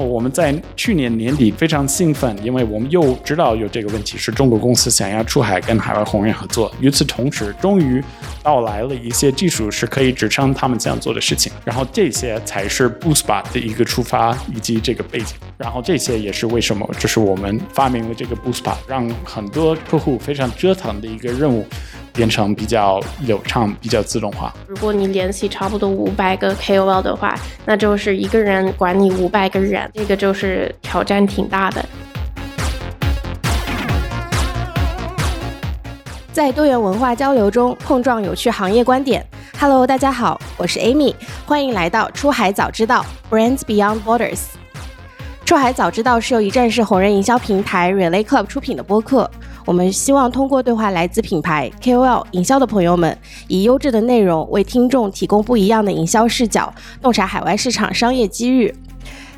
我们在去年年底非常兴奋，因为我们又知道有这个问题，是中国公司想要出海跟海外红人合作。与此同时，终于到来了一些技术是可以支撑他们这样做的事情。然后这些才是 Boostbot 的一个出发以及这个背景。然后这些也是为什么，就是我们发明了这个 Boostbot，让很多客户非常折腾的一个任务。变成比较流畅、比较自动化。如果你联系差不多五百个 KOL 的话，那就是一个人管理五百个人，这个就是挑战挺大的。在多元文化交流中碰撞有趣行业观点。Hello，大家好，我是 Amy，欢迎来到出海早知道 Brands Beyond Borders。出海早知道是由一站式红人营销平台 Relay Club 出品的播客。我们希望通过对话来自品牌 KOL 营销的朋友们，以优质的内容为听众提供不一样的营销视角，洞察海外市场商业机遇。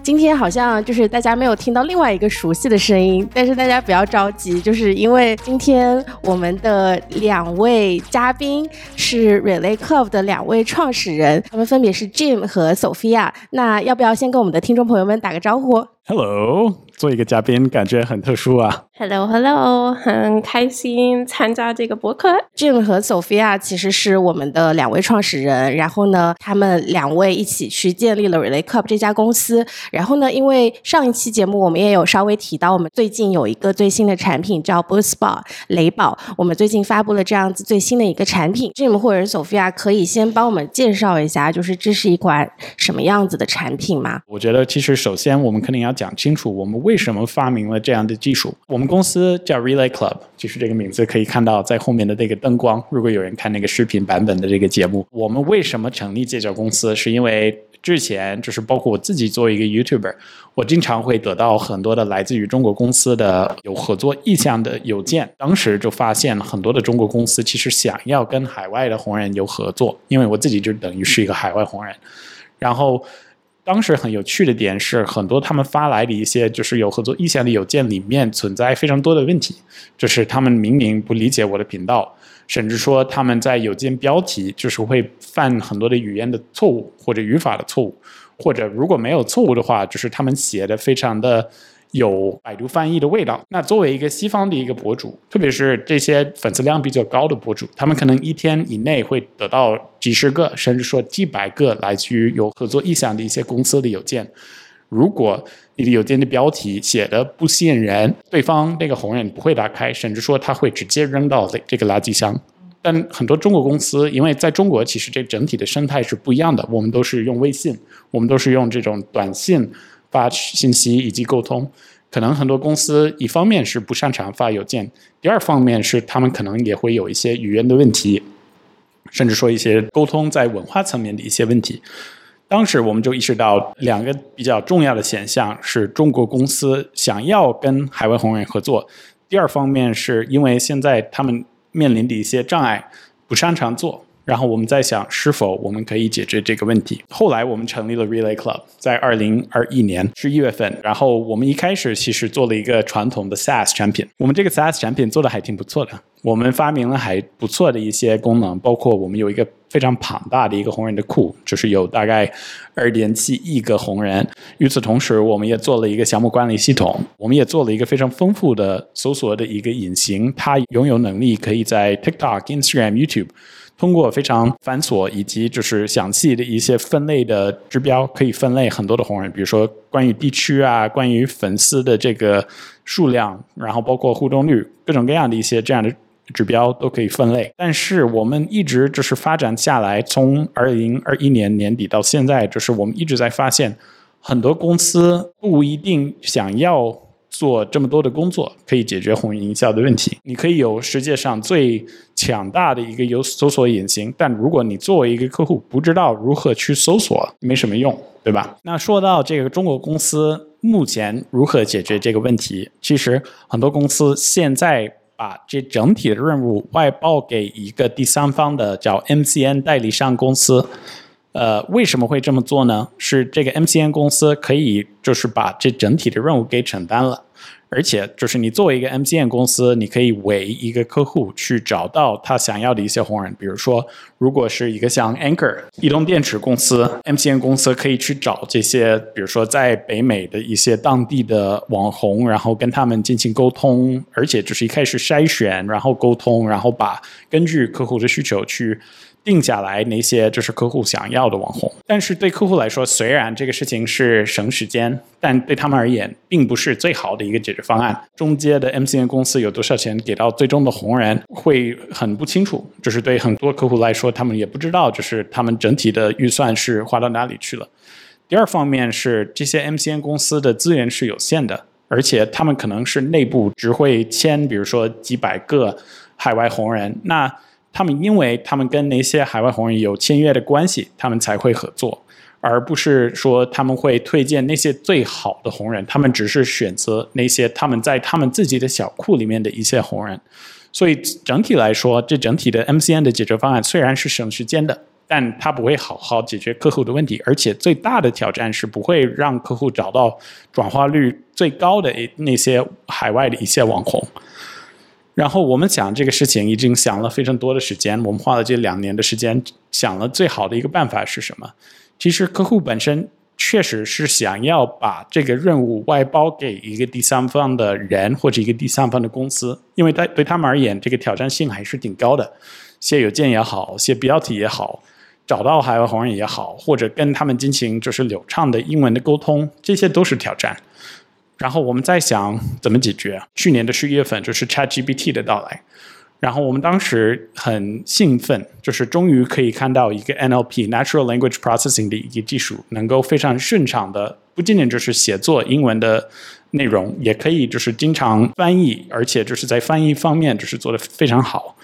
今天好像就是大家没有听到另外一个熟悉的声音，但是大家不要着急，就是因为今天我们的两位嘉宾是 Relay Club 的两位创始人，他们分别是 Jim 和 Sophia。那要不要先跟我们的听众朋友们打个招呼？Hello，做一个嘉宾感觉很特殊啊。Hello，Hello，很开心参加这个博客。Jim 和 Sophia 其实是我们的两位创始人，然后呢，他们两位一起去建立了 Relay Club 这家公司。然后呢，因为上一期节目我们也有稍微提到，我们最近有一个最新的产品叫 Boostbot 雷宝，我们最近发布了这样子最新的一个产品。Jim 或者 Sophia 可以先帮我们介绍一下，就是这是一款什么样子的产品吗？我觉得其实首先我们肯定要。讲清楚我们为为什么发明了这样的技术。我们公司叫 Relay Club，就是这个名字可以看到在后面的那个灯光。如果有人看那个视频版本的这个节目，我们为什么成立这家公司？是因为之前就是包括我自己作为一个 YouTuber，我经常会得到很多的来自于中国公司的有合作意向的邮件。当时就发现很多的中国公司其实想要跟海外的红人有合作，因为我自己就等于是一个海外红人，然后。当时很有趣的点是，很多他们发来的一些就是有合作意向的邮件里面存在非常多的问题，就是他们明明不理解我的频道，甚至说他们在邮件标题就是会犯很多的语言的错误或者语法的错误，或者如果没有错误的话，就是他们写的非常的。有百度翻译的味道。那作为一个西方的一个博主，特别是这些粉丝量比较高的博主，他们可能一天以内会得到几十个，甚至说几百个来自于有合作意向的一些公司的邮件。如果你的邮件的标题写的不吸引人，对方那个红人不会打开，甚至说他会直接扔到这个垃圾箱。但很多中国公司，因为在中国其实这整体的生态是不一样的，我们都是用微信，我们都是用这种短信。发信息以及沟通，可能很多公司一方面是不擅长发邮件，第二方面是他们可能也会有一些语言的问题，甚至说一些沟通在文化层面的一些问题。当时我们就意识到两个比较重要的现象：是中国公司想要跟海外红人合作，第二方面是因为现在他们面临的一些障碍，不擅长做。然后我们在想，是否我们可以解决这个问题？后来我们成立了 Relay Club，在二零二一年十一月份。然后我们一开始其实做了一个传统的 SaaS 产品，我们这个 SaaS 产品做的还挺不错的。我们发明了还不错的一些功能，包括我们有一个非常庞大的一个红人的库，就是有大概二点七亿个红人。与此同时，我们也做了一个项目管理系统，我们也做了一个非常丰富的搜索的一个引擎，它拥有能力可以在 TikTok、Instagram、YouTube。通过非常繁琐以及就是详细的一些分类的指标，可以分类很多的红人，比如说关于地区啊，关于粉丝的这个数量，然后包括互动率，各种各样的一些这样的指标都可以分类。但是我们一直就是发展下来，从二零二一年年底到现在，就是我们一直在发现，很多公司不一定想要。做这么多的工作，可以解决红云营销的问题。你可以有世界上最强大的一个有搜索引擎，但如果你作为一个客户不知道如何去搜索，没什么用，对吧？那说到这个中国公司目前如何解决这个问题，其实很多公司现在把这整体的任务外包给一个第三方的叫 MCN 代理商公司。呃，为什么会这么做呢？是这个 MCN 公司可以就是把这整体的任务给承担了，而且就是你作为一个 MCN 公司，你可以为一个客户去找到他想要的一些红人，比如说，如果是一个像 Anchor 移动电池公司，MCN 公司可以去找这些，比如说在北美的一些当地的网红，然后跟他们进行沟通，而且就是一开始筛选，然后沟通，然后把根据客户的需求去。定下来那些就是客户想要的网红，但是对客户来说，虽然这个事情是省时间，但对他们而言，并不是最好的一个解决方案。中间的 MCN 公司有多少钱给到最终的红人，会很不清楚。就是对很多客户来说，他们也不知道，就是他们整体的预算是花到哪里去了。第二方面是这些 MCN 公司的资源是有限的，而且他们可能是内部只会签，比如说几百个海外红人，那。他们因为他们跟那些海外红人有签约的关系，他们才会合作，而不是说他们会推荐那些最好的红人。他们只是选择那些他们在他们自己的小库里面的一些红人。所以整体来说，这整体的 MCN 的解决方案虽然是省时间的，但它不会好好解决客户的问题，而且最大的挑战是不会让客户找到转化率最高的那些海外的一些网红。然后我们想这个事情已经想了非常多的时间，我们花了这两年的时间想了最好的一个办法是什么？其实客户本身确实是想要把这个任务外包给一个第三方的人或者一个第三方的公司，因为对对他们而言，这个挑战性还是挺高的。写邮件也好，写标题也好，找到海外红人也好，或者跟他们进行就是流畅的英文的沟通，这些都是挑战。然后我们在想怎么解决。去年的十一月份就是 ChatGPT 的到来，然后我们当时很兴奋，就是终于可以看到一个 NLP（Natural Language Processing） 的一个技术，能够非常顺畅的，不仅仅就是写作英文的内容，也可以就是经常翻译，而且就是在翻译方面就是做的非常好。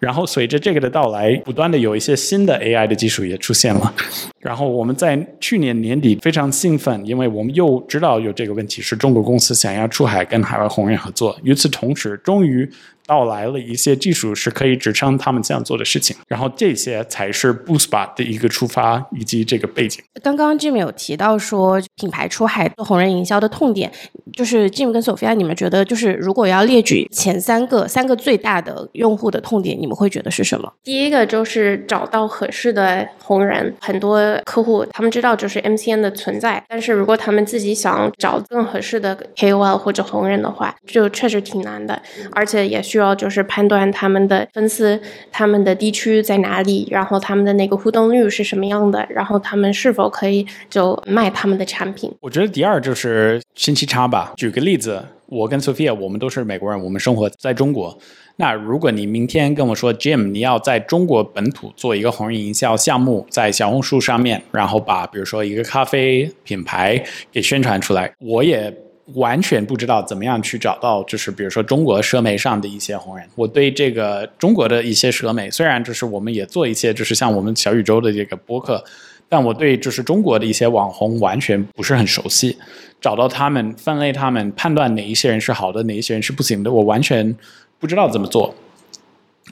然后随着这个的到来，不断的有一些新的 AI 的技术也出现了。然后我们在去年年底非常兴奋，因为我们又知道有这个问题，是中国公司想要出海跟海外鸿远合作。与此同时，终于。到来了一些技术是可以支撑他们这样做的事情，然后这些才是 Boostbot 的一个出发以及这个背景。刚刚 Jim 有提到说品牌出海做红人营销的痛点，就是 Jim 跟 Sophia，你们觉得就是如果要列举前三个三个最大的用户的痛点，你们会觉得是什么？第一个就是找到合适的红人，很多客户他们知道就是 MCN 的存在，但是如果他们自己想找更合适的 KOL 或者红人的话，就确实挺难的，而且也需。主要就是判断他们的粉丝、他们的地区在哪里，然后他们的那个互动率是什么样的，然后他们是否可以就卖他们的产品。我觉得第二就是信息差吧。举个例子，我跟 Sophia，我们都是美国人，我们生活在中国。那如果你明天跟我说，Jim，你要在中国本土做一个红人营销项目，在小红书上面，然后把比如说一个咖啡品牌给宣传出来，我也。完全不知道怎么样去找到，就是比如说中国社媒上的一些红人。我对这个中国的一些社媒，虽然就是我们也做一些，就是像我们小宇宙的这个播客，但我对就是中国的一些网红完全不是很熟悉。找到他们，分类他们，判断哪一些人是好的，哪一些人是不行的，我完全不知道怎么做。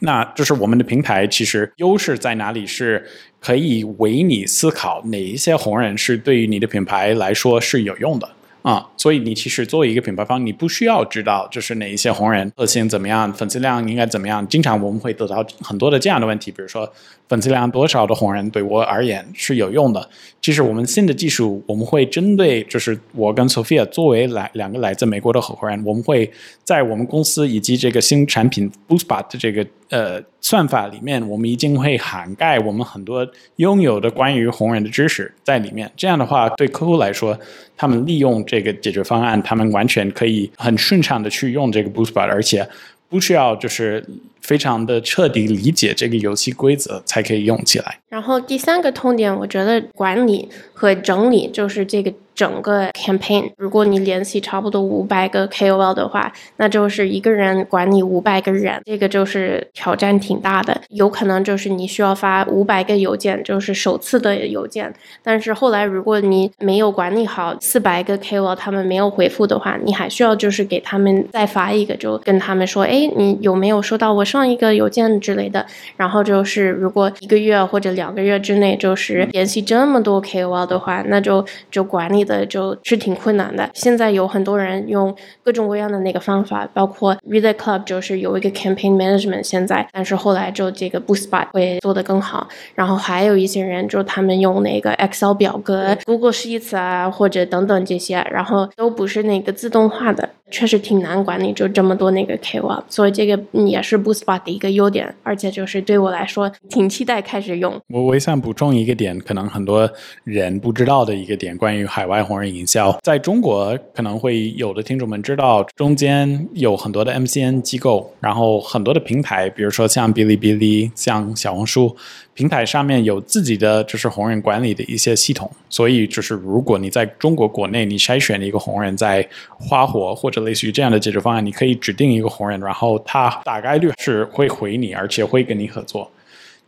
那就是我们的平台其实优势在哪里？是可以为你思考哪一些红人是对于你的品牌来说是有用的。啊，所以你其实作为一个品牌方，你不需要知道就是哪一些红人个性怎么样，粉丝量应该怎么样。经常我们会得到很多的这样的问题，比如说粉丝量多少的红人对我而言是有用的。其实我们新的技术，我们会针对就是我跟 Sophia 作为来两个来自美国的合伙人，我们会在我们公司以及这个新产品 Boost 的这个呃算法里面，我们一定会涵盖我们很多拥有的关于红人的知识在里面。这样的话，对客户来说，他们利用这个解决方案，他们完全可以很顺畅的去用这个 Boostbot，而且不需要就是非常的彻底理解这个游戏规则才可以用起来。然后第三个痛点，我觉得管理和整理就是这个。整个 campaign，如果你联系差不多五百个 KOL 的话，那就是一个人管理五百个人，这个就是挑战挺大的。有可能就是你需要发五百个邮件，就是首次的邮件。但是后来如果你没有管理好四百个 KOL，他们没有回复的话，你还需要就是给他们再发一个，就跟他们说，哎，你有没有收到我上上一个邮件之类的。然后就是如果一个月或者两个月之内就是联系这么多 KOL 的话，那就就管理的就是挺困难的。现在有很多人用各种各样的那个方法，包括 Relay Club 就是有一个 Campaign Management 现在，但是后来就这个 Boostbot 会做得更好。然后还有一些人就他们用那个 Excel 表格、Google Sheets 啊或者等等这些，然后都不是那个自动化的。确实挺难管理，就这么多那个 KOL，所以这个也是 Boostbot 的一个优点，而且就是对我来说挺期待开始用。我我想补充一个点，可能很多人不知道的一个点，关于海外红人营销，在中国可能会有的听众们知道，中间有很多的 MCN 机构，然后很多的平台，比如说像哔哩哔哩、像小红书。平台上面有自己的就是红人管理的一些系统，所以就是如果你在中国国内你筛选了一个红人，在花火或者类似于这样的解决方案，你可以指定一个红人，然后他大概率是会回你，而且会跟你合作。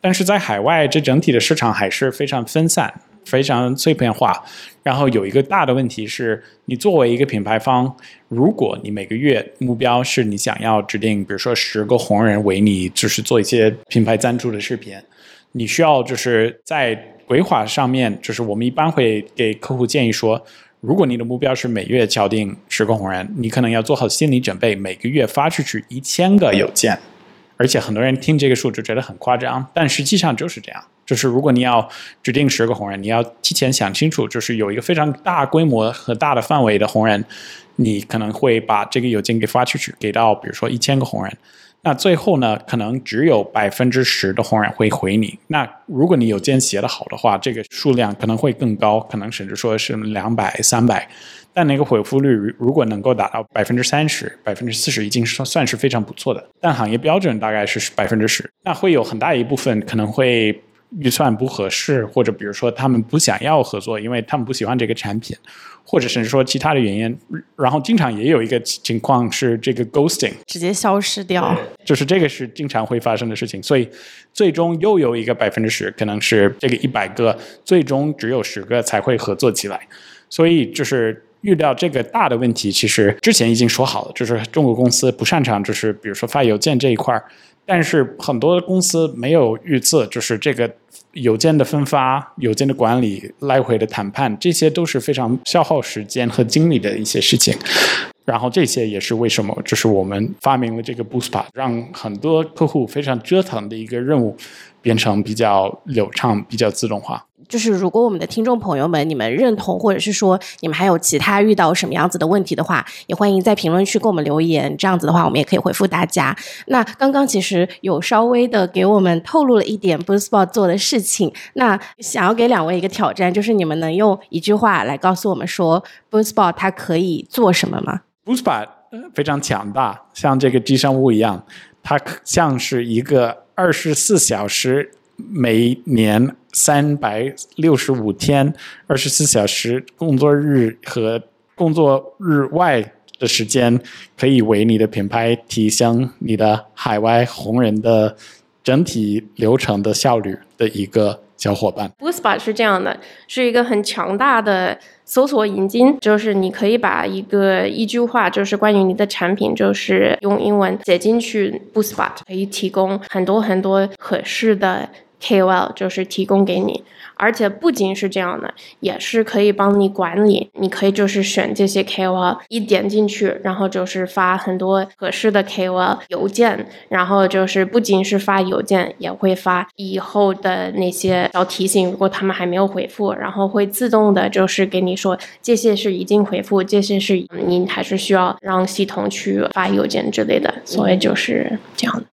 但是在海外，这整体的市场还是非常分散、非常碎片化。然后有一个大的问题是，你作为一个品牌方，如果你每个月目标是你想要指定，比如说十个红人为你，就是做一些品牌赞助的视频。你需要就是在规划上面，就是我们一般会给客户建议说，如果你的目标是每月敲定十个红人，你可能要做好心理准备，每个月发出去一千个邮件，而且很多人听这个数就觉得很夸张，但实际上就是这样，就是如果你要指定十个红人，你要提前想清楚，就是有一个非常大规模和大的范围的红人，你可能会把这个邮件给发出去，给到比如说一千个红人。那最后呢，可能只有百分之十的红人会回你。那如果你有件写的好的话，这个数量可能会更高，可能甚至说是两百、三百。但那个回复率如果能够达到百分之三十、百分之四十，已经是算是非常不错的。但行业标准大概是百分之十，那会有很大一部分可能会。预算不合适，或者比如说他们不想要合作，因为他们不喜欢这个产品，或者甚至说其他的原因。然后经常也有一个情况是这个 ghosting，直接消失掉，就是这个是经常会发生的事情。所以最终又有一个百分之十，可能是这个一百个，最终只有十个才会合作起来。所以就是遇到这个大的问题，其实之前已经说好了，就是中国公司不擅长，就是比如说发邮件这一块儿。但是很多公司没有预测，就是这个邮件的分发、邮件的管理、来回的谈判，这些都是非常消耗时间和精力的一些事情。然后这些也是为什么，就是我们发明了这个 Boost，让很多客户非常折腾的一个任务。变成比较流畅、比较自动化。就是如果我们的听众朋友们，你们认同，或者是说你们还有其他遇到什么样子的问题的话，也欢迎在评论区给我们留言。这样子的话，我们也可以回复大家。那刚刚其实有稍微的给我们透露了一点 Boostbot 做的事情。那想要给两位一个挑战，就是你们能用一句话来告诉我们说 Boostbot 它可以做什么吗？Boostbot 非常强大，像这个寄生物一样，它像是一个。二十四小时，每年三百六十五天，二十四小时工作日和工作日外的时间，可以为你的品牌提升你的海外红人的整体流程的效率的一个小伙伴。Boostbot 是这样的，是一个很强大的。搜索引擎就是你可以把一个一句话，就是关于你的产品，就是用英文写进去，Boostbot 可以提供很多很多合适的 KOL，就是提供给你。而且不仅是这样的，也是可以帮你管理。你可以就是选这些 KOL，一点进去，然后就是发很多合适的 KOL 邮件，然后就是不仅是发邮件，也会发以后的那些小提醒。如果他们还没有回复，然后会自动的就是给你说这些是已经回复，这些是你还是需要让系统去发邮件之类的。所以就是这样的。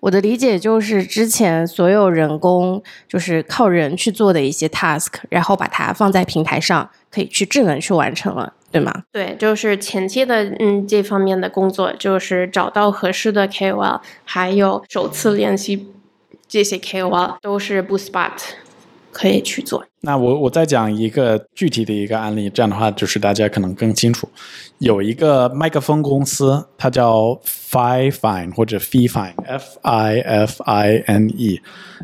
我的理解就是，之前所有人工就是靠人去做的一些 task，然后把它放在平台上，可以去智能去完成了，对吗？对，就是前期的嗯这方面的工作，就是找到合适的 KOL，还有首次联系这些 KOL，都是 Buspat 可以去做。那我我再讲一个具体的一个案例，这样的话就是大家可能更清楚。有一个麦克风公司，它叫 Fifine 或者 Fifine，F I F I N E。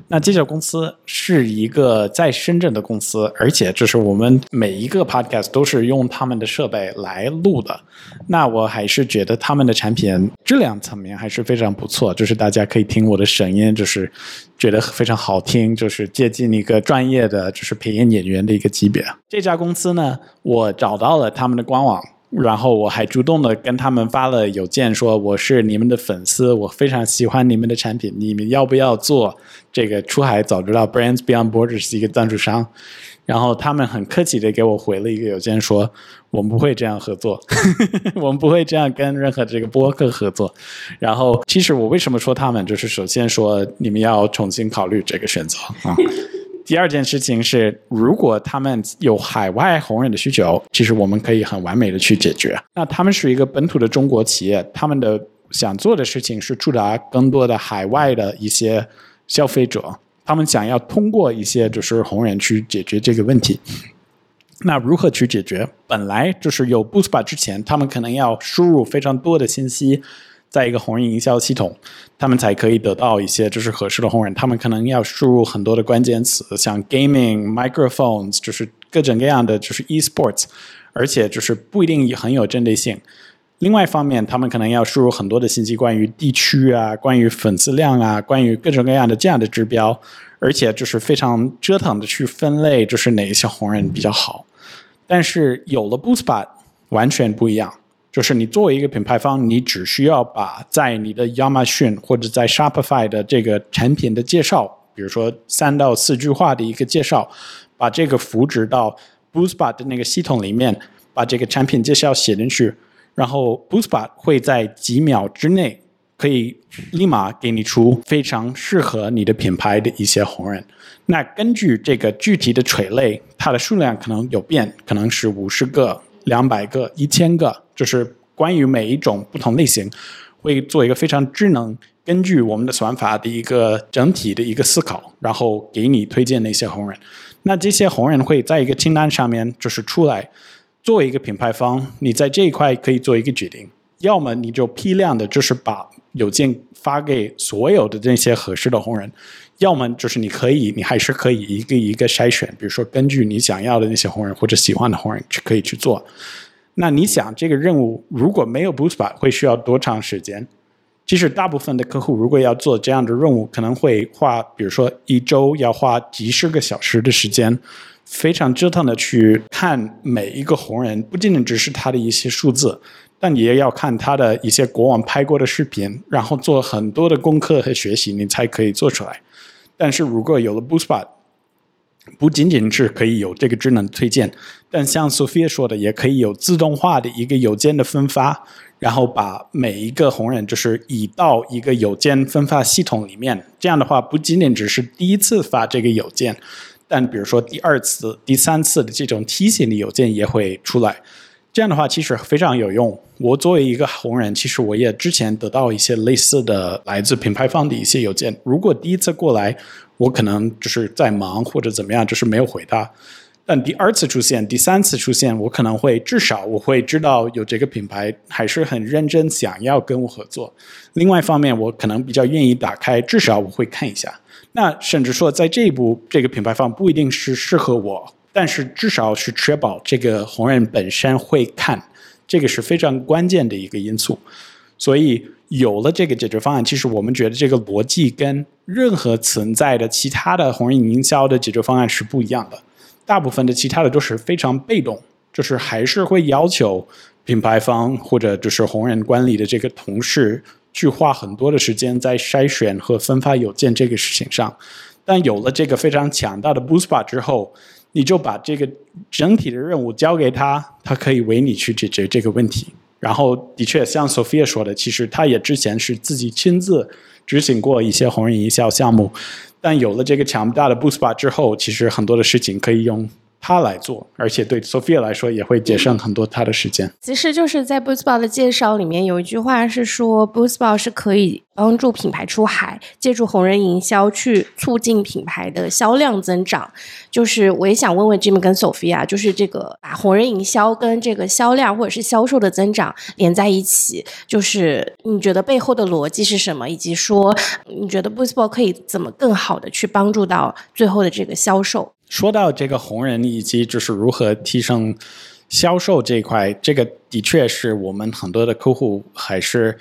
那这家公司是一个在深圳的公司，而且就是我们每一个 podcast 都是用他们的设备来录的。那我还是觉得他们的产品质量层面还是非常不错，就是大家可以听我的声音，就是觉得非常好听，就是接近一个专业的就是配音演员的一个级别。这家公司呢，我找到了他们的官网。然后我还主动的跟他们发了邮件，说我是你们的粉丝，我非常喜欢你们的产品，你们要不要做这个出海早知道 Brands Beyond Borders 一个赞助商？然后他们很客气的给我回了一个邮件，说我们不会这样合作，我们不会这样跟任何这个播客合作。然后其实我为什么说他们，就是首先说你们要重新考虑这个选择啊。第二件事情是，如果他们有海外红人的需求，其实我们可以很完美的去解决。那他们是一个本土的中国企业，他们的想做的事情是触达更多的海外的一些消费者，他们想要通过一些就是红人去解决这个问题。那如何去解决？本来就是有 Boostbar 之前，他们可能要输入非常多的信息。在一个红人营销系统，他们才可以得到一些就是合适的红人。他们可能要输入很多的关键词，像 gaming、microphones，就是各种各样的就是 e-sports，而且就是不一定很有针对性。另外一方面，他们可能要输入很多的信息，关于地区啊，关于粉丝量啊，关于各种各样的这样的指标，而且就是非常折腾的去分类，就是哪一些红人比较好。但是有了 Boostbot，完全不一样。就是你作为一个品牌方，你只需要把在你的亚马逊或者在 Shopify 的这个产品的介绍，比如说三到四句话的一个介绍，把这个复制到 Boostbot 的那个系统里面，把这个产品介绍写进去，然后 Boostbot 会在几秒之内可以立马给你出非常适合你的品牌的一些红人。那根据这个具体的垂类，它的数量可能有变，可能是五十个。两百个、一千个，就是关于每一种不同类型，会做一个非常智能，根据我们的算法的一个整体的一个思考，然后给你推荐那些红人。那这些红人会在一个清单上面就是出来，作为一个品牌方，你在这一块可以做一个决定，要么你就批量的，就是把邮件发给所有的那些合适的红人。要么就是你可以，你还是可以一个一个筛选，比如说根据你想要的那些红人或者喜欢的红人去可以去做。那你想这个任务如果没有 Boost 会需要多长时间？其实大部分的客户如果要做这样的任务，可能会花，比如说一周要花几十个小时的时间，非常折腾的去看每一个红人，不仅仅只是他的一些数字，但也要看他的一些国网拍过的视频，然后做很多的功课和学习，你才可以做出来。但是如果有了 Boostbot，不仅仅是可以有这个智能推荐，但像 Sophia 说的，也可以有自动化的一个邮件的分发，然后把每一个红人就是移到一个邮件分发系统里面。这样的话，不仅仅只是第一次发这个邮件，但比如说第二次、第三次的这种提醒的邮件也会出来。这样的话其实非常有用。我作为一个红人，其实我也之前得到一些类似的来自品牌方的一些邮件。如果第一次过来，我可能就是在忙或者怎么样，就是没有回答。但第二次出现、第三次出现，我可能会至少我会知道有这个品牌还是很认真想要跟我合作。另外一方面，我可能比较愿意打开，至少我会看一下。那甚至说，在这一步，这个品牌方不一定是适合我。但是至少是确保这个红人本身会看，这个是非常关键的一个因素。所以有了这个解决方案，其实我们觉得这个逻辑跟任何存在的其他的红人营销的解决方案是不一样的。大部分的其他的都是非常被动，就是还是会要求品牌方或者就是红人管理的这个同事去花很多的时间在筛选和分发邮件这个事情上。但有了这个非常强大的 Boostbar 之后，你就把这个整体的任务交给他，他可以为你去解决这个问题。然后，的确像 Sophia 说的，其实他也之前是自己亲自执行过一些红人营销项目，但有了这个强大的 Boostbar 之后，其实很多的事情可以用。他来做，而且对 Sophia 来说也会节省很多他的时间。其实就是在 Boostball 的介绍里面有一句话是说，Boostball 是可以帮助品牌出海，借助红人营销去促进品牌的销量增长。就是我也想问问 Jim 跟 Sophia，就是这个把红人营销跟这个销量或者是销售的增长连在一起，就是你觉得背后的逻辑是什么？以及说你觉得 Boostball 可以怎么更好的去帮助到最后的这个销售？说到这个红人以及就是如何提升销售这一块，这个的确是我们很多的客户还是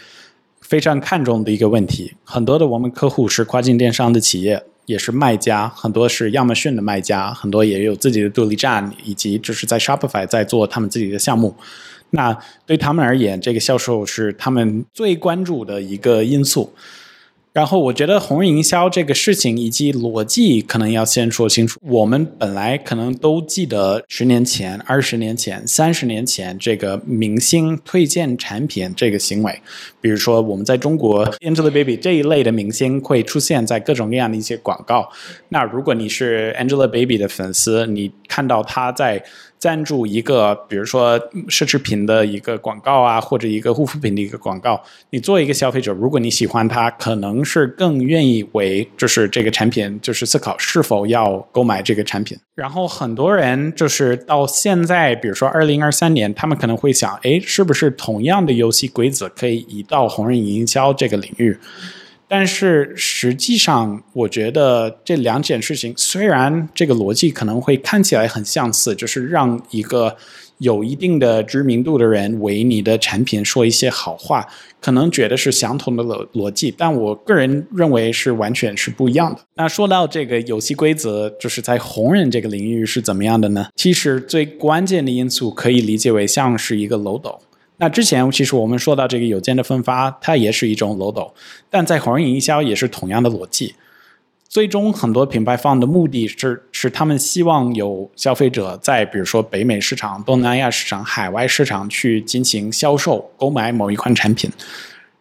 非常看重的一个问题。很多的我们客户是跨境电商的企业，也是卖家，很多是亚马逊的卖家，很多也有自己的独立站，以及就是在 Shopify 在做他们自己的项目。那对他们而言，这个销售是他们最关注的一个因素。然后我觉得红营销这个事情以及逻辑可能要先说清楚。我们本来可能都记得十年前、二十年前、三十年前这个明星推荐产品这个行为，比如说我们在中国 Angelababy 这一类的明星会出现在各种各样的一些广告。那如果你是 Angelababy 的粉丝，你看到她在。赞助一个，比如说奢侈品的一个广告啊，或者一个护肤品的一个广告，你作为一个消费者，如果你喜欢它，可能是更愿意为就是这个产品，就是思考是否要购买这个产品。然后很多人就是到现在，比如说二零二三年，他们可能会想，哎，是不是同样的游戏规则可以移到红人营销这个领域？但是实际上，我觉得这两件事情虽然这个逻辑可能会看起来很相似，就是让一个有一定的知名度的人为你的产品说一些好话，可能觉得是相同的逻逻辑，但我个人认为是完全是不一样的。那说到这个游戏规则，就是在红人这个领域是怎么样的呢？其实最关键的因素可以理解为像是一个漏斗。那之前其实我们说到这个邮件的分发，它也是一种漏斗，但在红人营销也是同样的逻辑。最终很多品牌方的目的是，是他们希望有消费者在比如说北美市场、东南亚市场、海外市场去进行销售、购买某一款产品。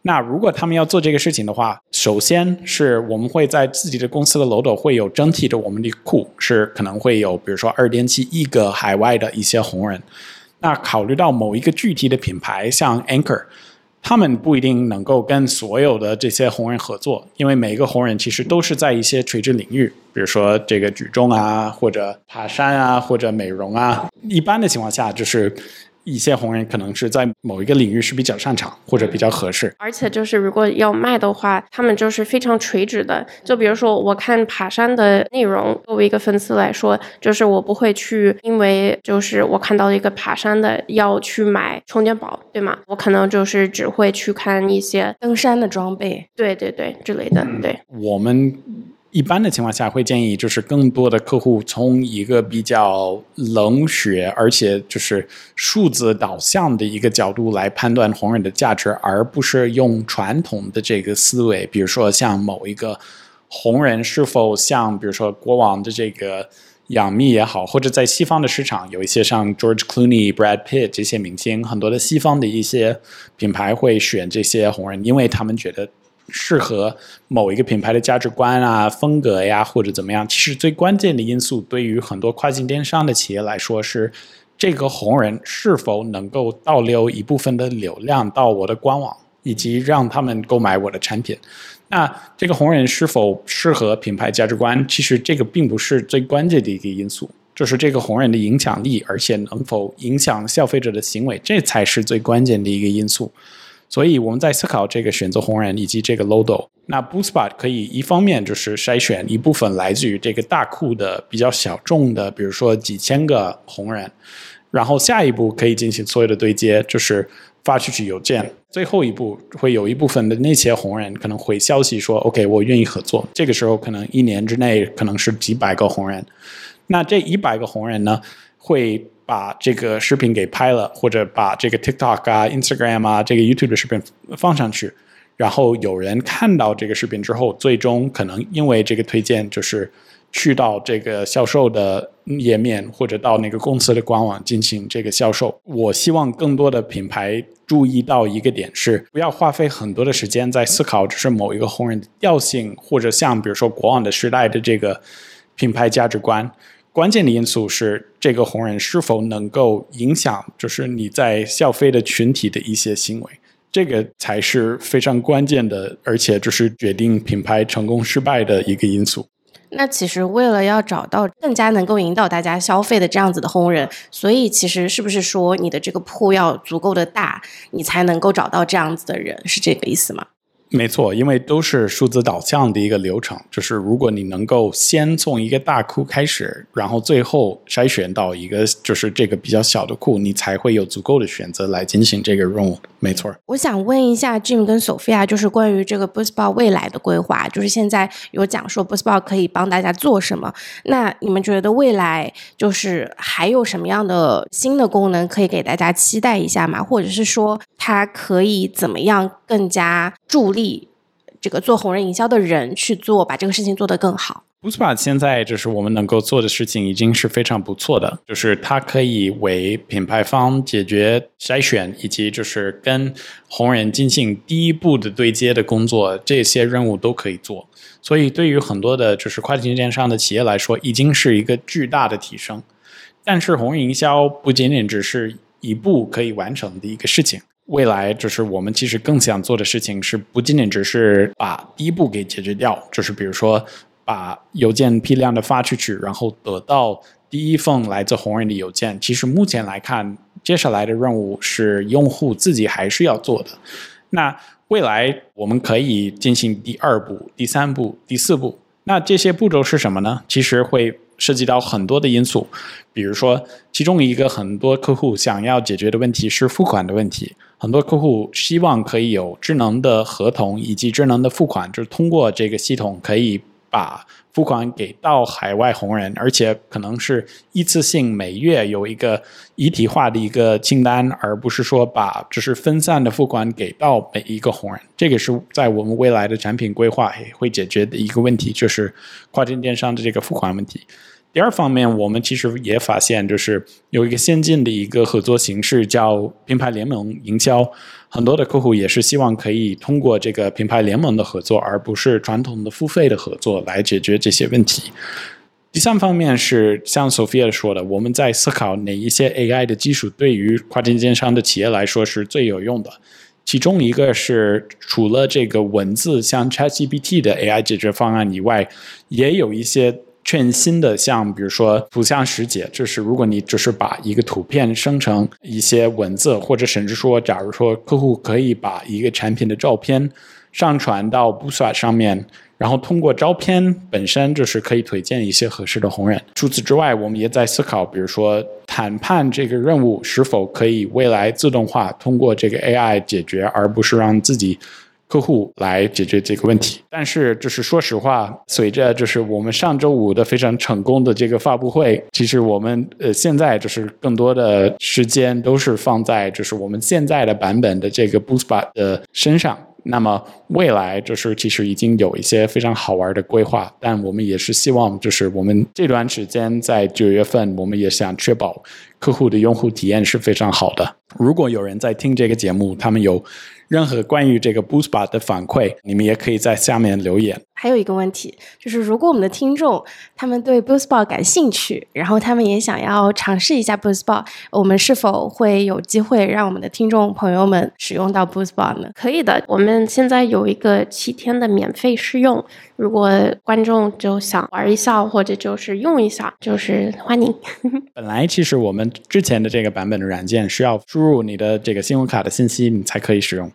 那如果他们要做这个事情的话，首先是我们会在自己的公司的楼斗会有整体的我们的库，是可能会有比如说二点七亿个海外的一些红人。那考虑到某一个具体的品牌，像 Anchor，他们不一定能够跟所有的这些红人合作，因为每一个红人其实都是在一些垂直领域，比如说这个举重啊，或者爬山啊，或者美容啊。一般的情况下，就是。一些红人可能是在某一个领域是比较擅长或者比较合适，而且就是如果要卖的话，他们就是非常垂直的。就比如说，我看爬山的内容，作为一个粉丝来说，就是我不会去，因为就是我看到一个爬山的要去买充电宝，对吗？我可能就是只会去看一些登山的装备，对对对之类的。对，我们。一般的情况下，会建议就是更多的客户从一个比较冷血，而且就是数字导向的一个角度来判断红人的价值，而不是用传统的这个思维，比如说像某一个红人是否像，比如说国王的这个杨幂也好，或者在西方的市场有一些像 George Clooney、Brad Pitt 这些明星，很多的西方的一些品牌会选这些红人，因为他们觉得。适合某一个品牌的价值观啊、风格呀，或者怎么样？其实最关键的因素，对于很多跨境电商的企业来说，是这个红人是否能够倒流一部分的流量到我的官网，以及让他们购买我的产品。那这个红人是否适合品牌价值观？其实这个并不是最关键的一个因素，就是这个红人的影响力，而且能否影响消费者的行为，这才是最关键的一个因素。所以我们在思考这个选择红人以及这个 logo，那 Boostbot 可以一方面就是筛选一部分来自于这个大库的比较小众的，比如说几千个红人，然后下一步可以进行所有的对接，就是发出去邮件，最后一步会有一部分的那些红人可能回消息说 OK 我愿意合作，这个时候可能一年之内可能是几百个红人，那这一百个红人呢会。把这个视频给拍了，或者把这个 TikTok 啊、Instagram 啊、这个 YouTube 的视频放上去，然后有人看到这个视频之后，最终可能因为这个推荐，就是去到这个销售的页面，或者到那个公司的官网进行这个销售。我希望更多的品牌注意到一个点是，不要花费很多的时间在思考，只是某一个红人的调性，或者像比如说国网的时代的这个品牌价值观。关键的因素是这个红人是否能够影响，就是你在消费的群体的一些行为，这个才是非常关键的，而且就是决定品牌成功失败的一个因素。那其实为了要找到更加能够引导大家消费的这样子的红人，所以其实是不是说你的这个铺要足够的大，你才能够找到这样子的人，是这个意思吗？没错，因为都是数字导向的一个流程，就是如果你能够先从一个大库开始，然后最后筛选到一个就是这个比较小的库，你才会有足够的选择来进行这个任务。没错。我想问一下 Jim 跟 Sophia，就是关于这个 Boostball 未来的规划，就是现在有讲说 Boostball 可以帮大家做什么？那你们觉得未来就是还有什么样的新的功能可以给大家期待一下吗？或者是说它可以怎么样更加助力？这个做红人营销的人去做，把这个事情做得更好。Boostbot 现在就是我们能够做的事情已经是非常不错的，就是它可以为品牌方解决筛选以及就是跟红人进行第一步的对接的工作，这些任务都可以做。所以对于很多的就是跨境电商的企业来说，已经是一个巨大的提升。但是红人营销不仅仅只是一步可以完成的一个事情。未来就是我们其实更想做的事情是不仅仅只是把第一步给解决掉，就是比如说把邮件批量的发出去，然后得到第一封来自红人的邮件。其实目前来看，接下来的任务是用户自己还是要做的。那未来我们可以进行第二步、第三步、第四步。那这些步骤是什么呢？其实会。涉及到很多的因素，比如说，其中一个很多客户想要解决的问题是付款的问题。很多客户希望可以有智能的合同以及智能的付款，就是通过这个系统可以把付款给到海外红人，而且可能是一次性每月有一个一体化的一个清单，而不是说把只是分散的付款给到每一个红人。这个是在我们未来的产品规划会解决的一个问题，就是跨境电商的这个付款问题。第二方面，我们其实也发现，就是有一个先进的一个合作形式，叫品牌联盟营销。很多的客户也是希望可以通过这个品牌联盟的合作，而不是传统的付费的合作来解决这些问题。第三方面是像 Sophia 说的，我们在思考哪一些 AI 的技术对于跨境电商的企业来说是最有用的。其中一个是除了这个文字像 ChatGPT 的 AI 解决方案以外，也有一些。全新的，像比如说图像识别，就是如果你只是把一个图片生成一些文字，或者甚至说，假如说客户可以把一个产品的照片上传到 Boostbot 上面，然后通过照片本身就是可以推荐一些合适的红人。除此之外，我们也在思考，比如说谈判这个任务是否可以未来自动化通过这个 AI 解决，而不是让自己。客户来解决这个问题，但是就是说实话，随着就是我们上周五的非常成功的这个发布会，其实我们呃现在就是更多的时间都是放在就是我们现在的版本的这个 Boostbot 的身上。那么未来就是其实已经有一些非常好玩的规划，但我们也是希望就是我们这段时间在九月份，我们也想确保客户的用户体验是非常好的。如果有人在听这个节目，他们有。任何关于这个 BoostBar 的反馈，你们也可以在下面留言。还有一个问题，就是如果我们的听众他们对 BoostBar 感兴趣，然后他们也想要尝试一下 BoostBar，我们是否会有机会让我们的听众朋友们使用到 BoostBar 呢？可以的，我们现在有一个七天的免费试用，如果观众就想玩一下或者就是用一下，就是欢迎。本来其实我们之前的这个版本的软件是要输入你的这个信用卡的信息，你才可以使用。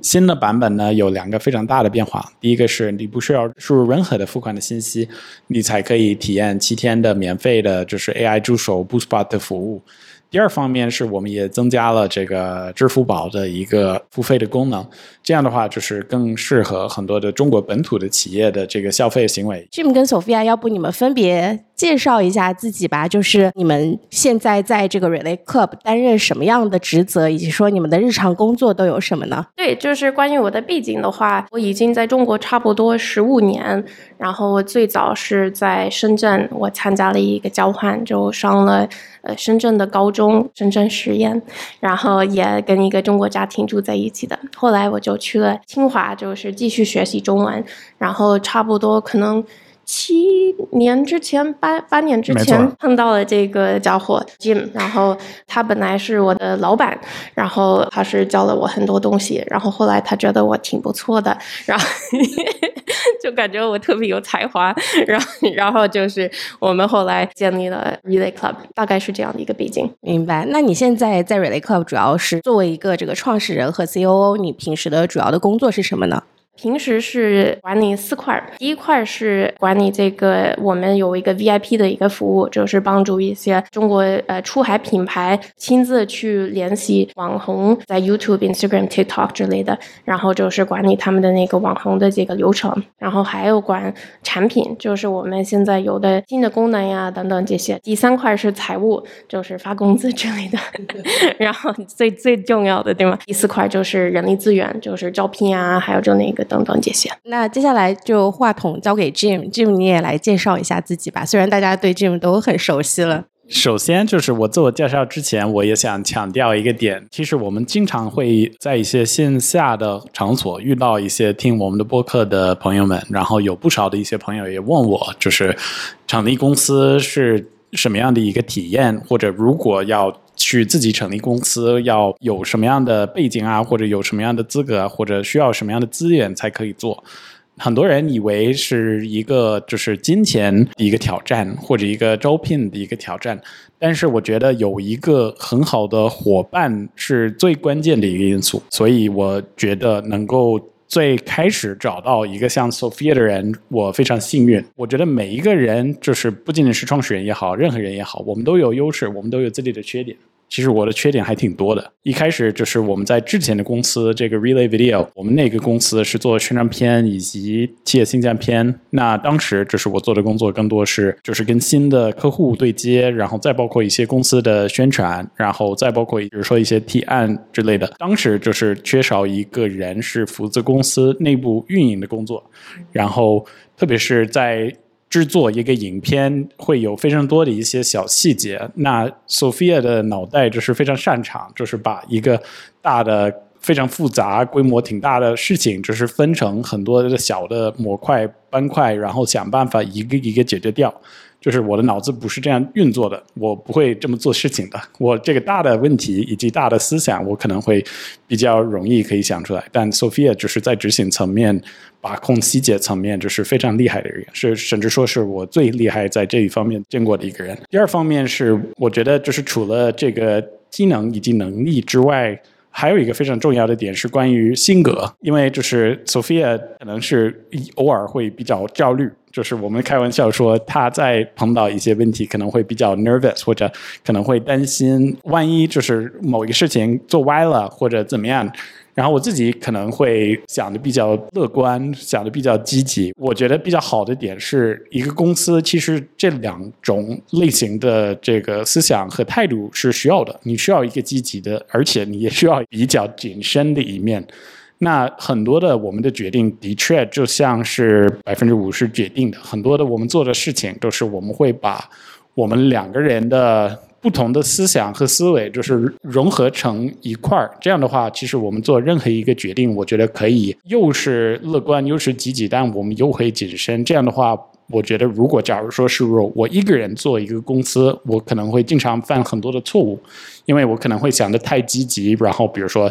新的版本呢有两个非常大的变化，第一个是你不需要输入任何的付款的信息，你才可以体验七天的免费的，就是 AI 助手 Boostbot 的服务。第二方面是我们也增加了这个支付宝的一个付费的功能，这样的话就是更适合很多的中国本土的企业的这个消费行为。Jim 跟 Sophia，要不你们分别介绍一下自己吧，就是你们现在在这个 Relay Club 担任什么样的职责，以及说你们的日常工作都有什么呢？对，就是关于我的背景的话，我已经在中国差不多十五年，然后我最早是在深圳，我参加了一个交换，就上了。呃，深圳的高中，中深圳实验，然后也跟一个中国家庭住在一起的。后来我就去了清华，就是继续学习中文，然后差不多可能。七年之前，八八年之前碰到了这个家伙 Jim，然后他本来是我的老板，然后他是教了我很多东西，然后后来他觉得我挺不错的，然后 就感觉我特别有才华，然后然后就是我们后来建立了 Relay Club，大概是这样的一个背景。明白？那你现在在 Relay Club 主要是作为一个这个创始人和 COO，你平时的主要的工作是什么呢？平时是管理四块，第一块是管理这个，我们有一个 VIP 的一个服务，就是帮助一些中国呃出海品牌亲自去联系网红，在 YouTube、Instagram、TikTok 之类的，然后就是管理他们的那个网红的这个流程，然后还有管产品，就是我们现在有的新的功能呀等等这些。第三块是财务，就是发工资之类的，然后最最重要的对吗？第四块就是人力资源，就是招聘啊，还有就那个。等等这些，那接下来就话筒交给 Jim，Jim 你也来介绍一下自己吧。虽然大家对 Jim 都很熟悉了。首先就是我自我介绍之前，我也想强调一个点，其实我们经常会在一些线下的场所遇到一些听我们的播客的朋友们，然后有不少的一些朋友也问我，就是场地公司是什么样的一个体验，或者如果要。去自己成立公司要有什么样的背景啊，或者有什么样的资格，或者需要什么样的资源才可以做？很多人以为是一个就是金钱的一个挑战，或者一个招聘的一个挑战。但是我觉得有一个很好的伙伴是最关键的一个因素。所以我觉得能够最开始找到一个像 Sophia 的人，我非常幸运。我觉得每一个人就是不仅仅是创始人也好，任何人也好，我们都有优势，我们都有自己的缺点。其实我的缺点还挺多的。一开始就是我们在之前的公司，这个 Relay Video，我们那个公司是做宣传片以及企业形象片。那当时就是我做的工作更多是就是跟新的客户对接，然后再包括一些公司的宣传，然后再包括比如说一些提案之类的。当时就是缺少一个人是负责公司内部运营的工作，然后特别是在。制作一个影片会有非常多的一些小细节。那 Sophia 的脑袋就是非常擅长，就是把一个大的、非常复杂、规模挺大的事情，就是分成很多的小的模块、斑块，然后想办法一个一个解决掉。就是我的脑子不是这样运作的，我不会这么做事情的。我这个大的问题以及大的思想，我可能会比较容易可以想出来。但 Sophia 就是在执行层面、把控细节层面，就是非常厉害的人，是甚至说是我最厉害在这一方面见过的一个人。第二方面是，我觉得就是除了这个技能以及能力之外。还有一个非常重要的点是关于性格，因为就是 Sophia 可能是偶尔会比较焦虑，就是我们开玩笑说她在碰到一些问题可能会比较 nervous，或者可能会担心万一就是某一个事情做歪了或者怎么样。然后我自己可能会想的比较乐观，想的比较积极。我觉得比较好的点是一个公司，其实这两种类型的这个思想和态度是需要的。你需要一个积极的，而且你也需要比较谨慎的一面。那很多的我们的决定的确就像是百分之五十决定的，很多的我们做的事情都是我们会把我们两个人的。不同的思想和思维就是融合成一块儿，这样的话，其实我们做任何一个决定，我觉得可以又是乐观又是积极，但我们又会谨慎。这样的话，我觉得如果假如说是我一个人做一个公司，我可能会经常犯很多的错误，因为我可能会想的太积极，然后比如说。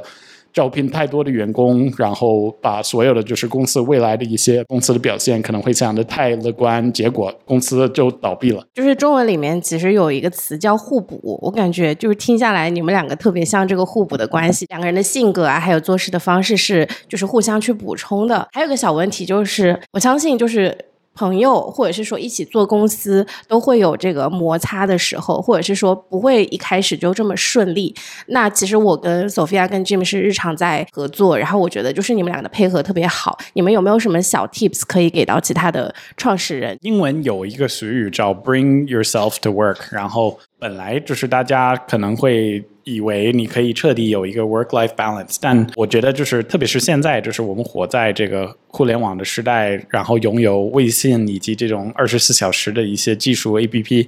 招聘太多的员工，然后把所有的就是公司未来的一些公司的表现可能会想的太乐观，结果公司就倒闭了。就是中文里面其实有一个词叫互补，我感觉就是听下来你们两个特别像这个互补的关系，两个人的性格啊，还有做事的方式是就是互相去补充的。还有个小问题就是，我相信就是。朋友，或者是说一起做公司，都会有这个摩擦的时候，或者是说不会一开始就这么顺利。那其实我跟 Sophia 跟 Jim 是日常在合作，然后我觉得就是你们俩的配合特别好。你们有没有什么小 Tips 可以给到其他的创始人？英文有一个俗语叫 “Bring yourself to work”，然后本来就是大家可能会。以为你可以彻底有一个 work-life balance，但我觉得就是特别是现在，就是我们活在这个互联网的时代，然后拥有微信以及这种二十四小时的一些技术 APP，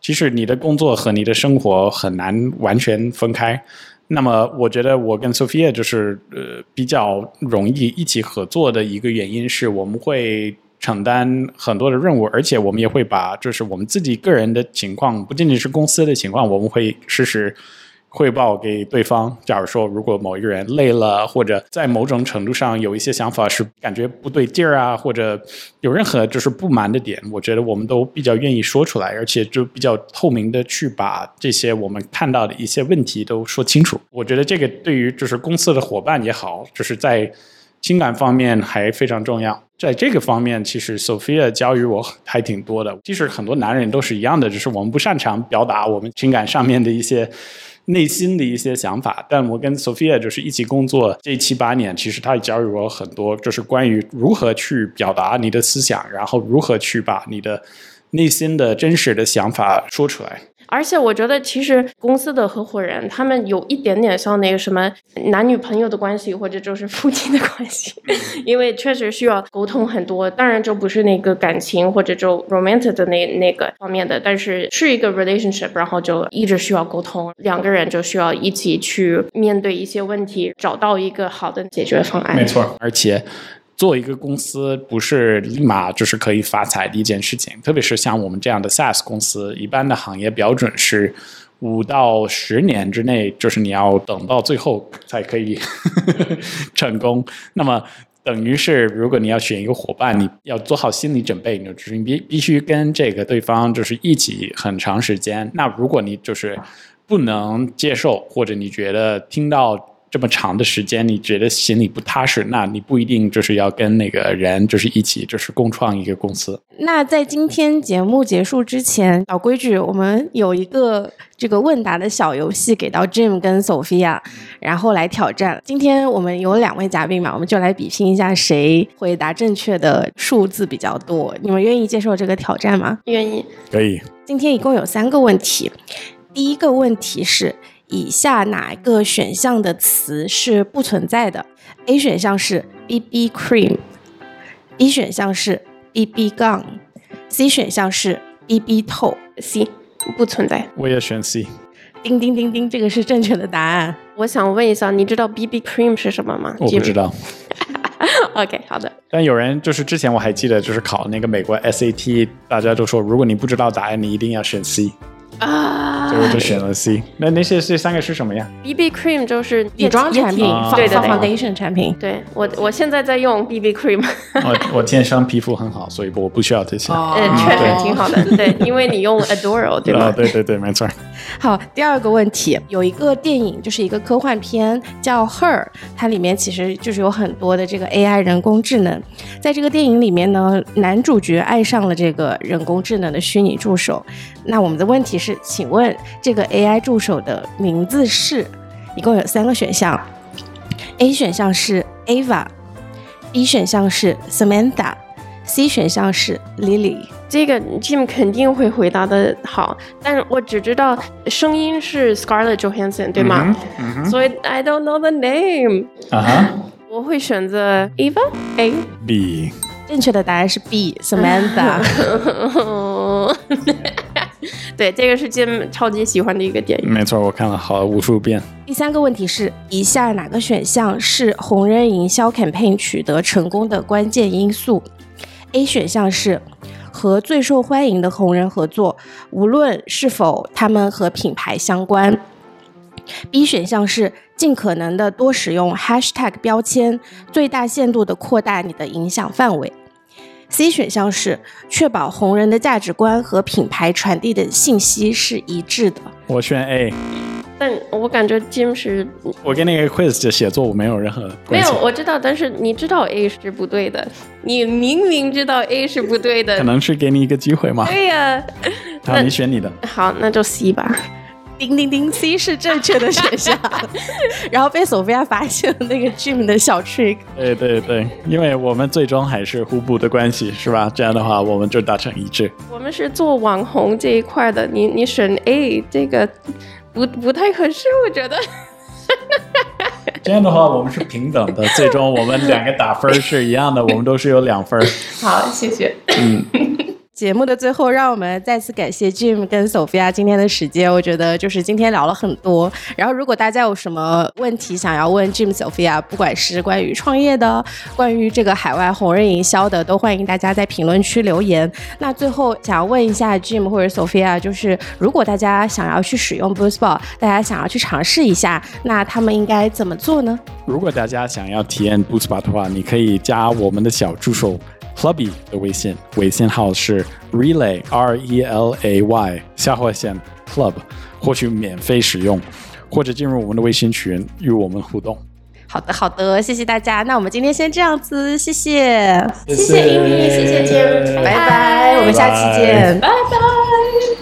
其实你的工作和你的生活很难完全分开。那么，我觉得我跟 Sophia 就是呃比较容易一起合作的一个原因是我们会。承担很多的任务，而且我们也会把就是我们自己个人的情况，不仅仅是公司的情况，我们会实时。汇报给对方。假如说，如果某一个人累了，或者在某种程度上有一些想法是感觉不对劲儿啊，或者有任何就是不满的点，我觉得我们都比较愿意说出来，而且就比较透明的去把这些我们看到的一些问题都说清楚。我觉得这个对于就是公司的伙伴也好，就是在情感方面还非常重要。在这个方面，其实 Sophia 教育我还挺多的。其实很多男人都是一样的，只是我们不擅长表达我们情感上面的一些。内心的一些想法，但我跟 Sophia 就是一起工作这七八年，其实她也教育我很多，就是关于如何去表达你的思想，然后如何去把你的内心的真实的想法说出来。而且我觉得，其实公司的合伙人他们有一点点像那个什么男女朋友的关系，或者就是夫妻的关系，因为确实需要沟通很多。当然，就不是那个感情或者就 romantic 的那那个方面的，但是是一个 relationship，然后就一直需要沟通，两个人就需要一起去面对一些问题，找到一个好的解决方案。没错，而且。做一个公司不是立马就是可以发财的一件事情，特别是像我们这样的 SaaS 公司，一般的行业标准是五到十年之内，就是你要等到最后才可以 成功。那么等于是，如果你要选一个伙伴，你要做好心理准备，你就是你必必须跟这个对方就是一起很长时间。那如果你就是不能接受，或者你觉得听到。这么长的时间，你觉得心里不踏实，那你不一定就是要跟那个人就是一起就是共创一个公司。那在今天节目结束之前，老规矩，我们有一个这个问答的小游戏给到 Jim 跟 Sophia，然后来挑战。今天我们有两位嘉宾嘛，我们就来比拼一下谁回答正确的数字比较多。你们愿意接受这个挑战吗？愿意。可以。今天一共有三个问题，第一个问题是。以下哪一个选项的词是不存在的？A 选项是 BB cream，B 选项是 BB gun，C 选项是 BB 透。C 不存在。我也选 C。叮叮叮叮，这个是正确的答案。我想问一下，你知道 BB cream 是什么吗？我不知道。OK，好的。但有人就是之前我还记得，就是考那个美国 SAT，大家都说，如果你不知道答案，你一定要选 C。啊，所以我就选了 C。那那些这三个是什么呀？BB cream 就是底妆产品，对的 foundation 产品。对我我现在在用 BB cream。我我天生皮肤很好，所以我不需要这些。嗯，确实挺好的。对，因为你用 Adoro 对吧？对对对，没错。好，第二个问题，有一个电影就是一个科幻片叫 Her，它里面其实就是有很多的这个 AI 人工智能。在这个电影里面呢，男主角爱上了这个人工智能的虚拟助手。那我们的问题是，请问这个 AI 助手的名字是？一共有三个选项，A 选项是 Ava，B 选项是 Samantha，C 选项是 Lily。这个 Jim 肯定会回答的好，但是我只知道声音是 Scarlett Johansson，对吗？所以 I don't know the name。啊哈，我会选择 Ava A B。正确的答案是 B Samantha。对，这个是 Jim 超级喜欢的一个电影。没错，我看了好无数遍。第三个问题是：以下哪个选项是红人营销 campaign 取得成功的关键因素？A 选项是和最受欢迎的红人合作，无论是否他们和品牌相关。B 选项是尽可能的多使用 hashtag 标签，最大限度的扩大你的影响范围。C 选项是确保红人的价值观和品牌传递的信息是一致的。我选 A，但我感觉 Jim 是，我跟那个 quiz 的写作我没有任何没有，我知道，但是你知道 A 是不对的，你明明知道 A 是不对的，可能是给你一个机会吗？对呀，好，你选你的，好，那就 C 吧。叮叮叮，C 是正确的选项，然后被索菲亚发现了那个 Jim 的小 trick。对对对，因为我们最终还是互补的关系，是吧？这样的话，我们就达成一致。我们是做网红这一块的，你你选 A 这个不不太合适，我觉得。这样的话，我们是平等的，最终我们两个打分是一样的，我们都是有两分。好，谢谢。嗯。节目的最后，让我们再次感谢 Jim 跟 Sophia 今天的时间。我觉得就是今天聊了很多。然后，如果大家有什么问题想要问 Jim、Sophia，不管是关于创业的、关于这个海外红人营销的，都欢迎大家在评论区留言。那最后想要问一下 Jim 或者 Sophia，就是如果大家想要去使用 Boostball，大家想要去尝试一下，那他们应该怎么做呢？如果大家想要体验 Boostball 的话，你可以加我们的小助手。Clubby 的微信，微信号是 Relay R E L A Y 下划线 Club，获取免费使用，或者进入我们的微信群与我们互动。好的，好的，谢谢大家。那我们今天先这样子，谢谢，谢谢英语，谢谢 Jim，拜拜，我们下期见，拜拜。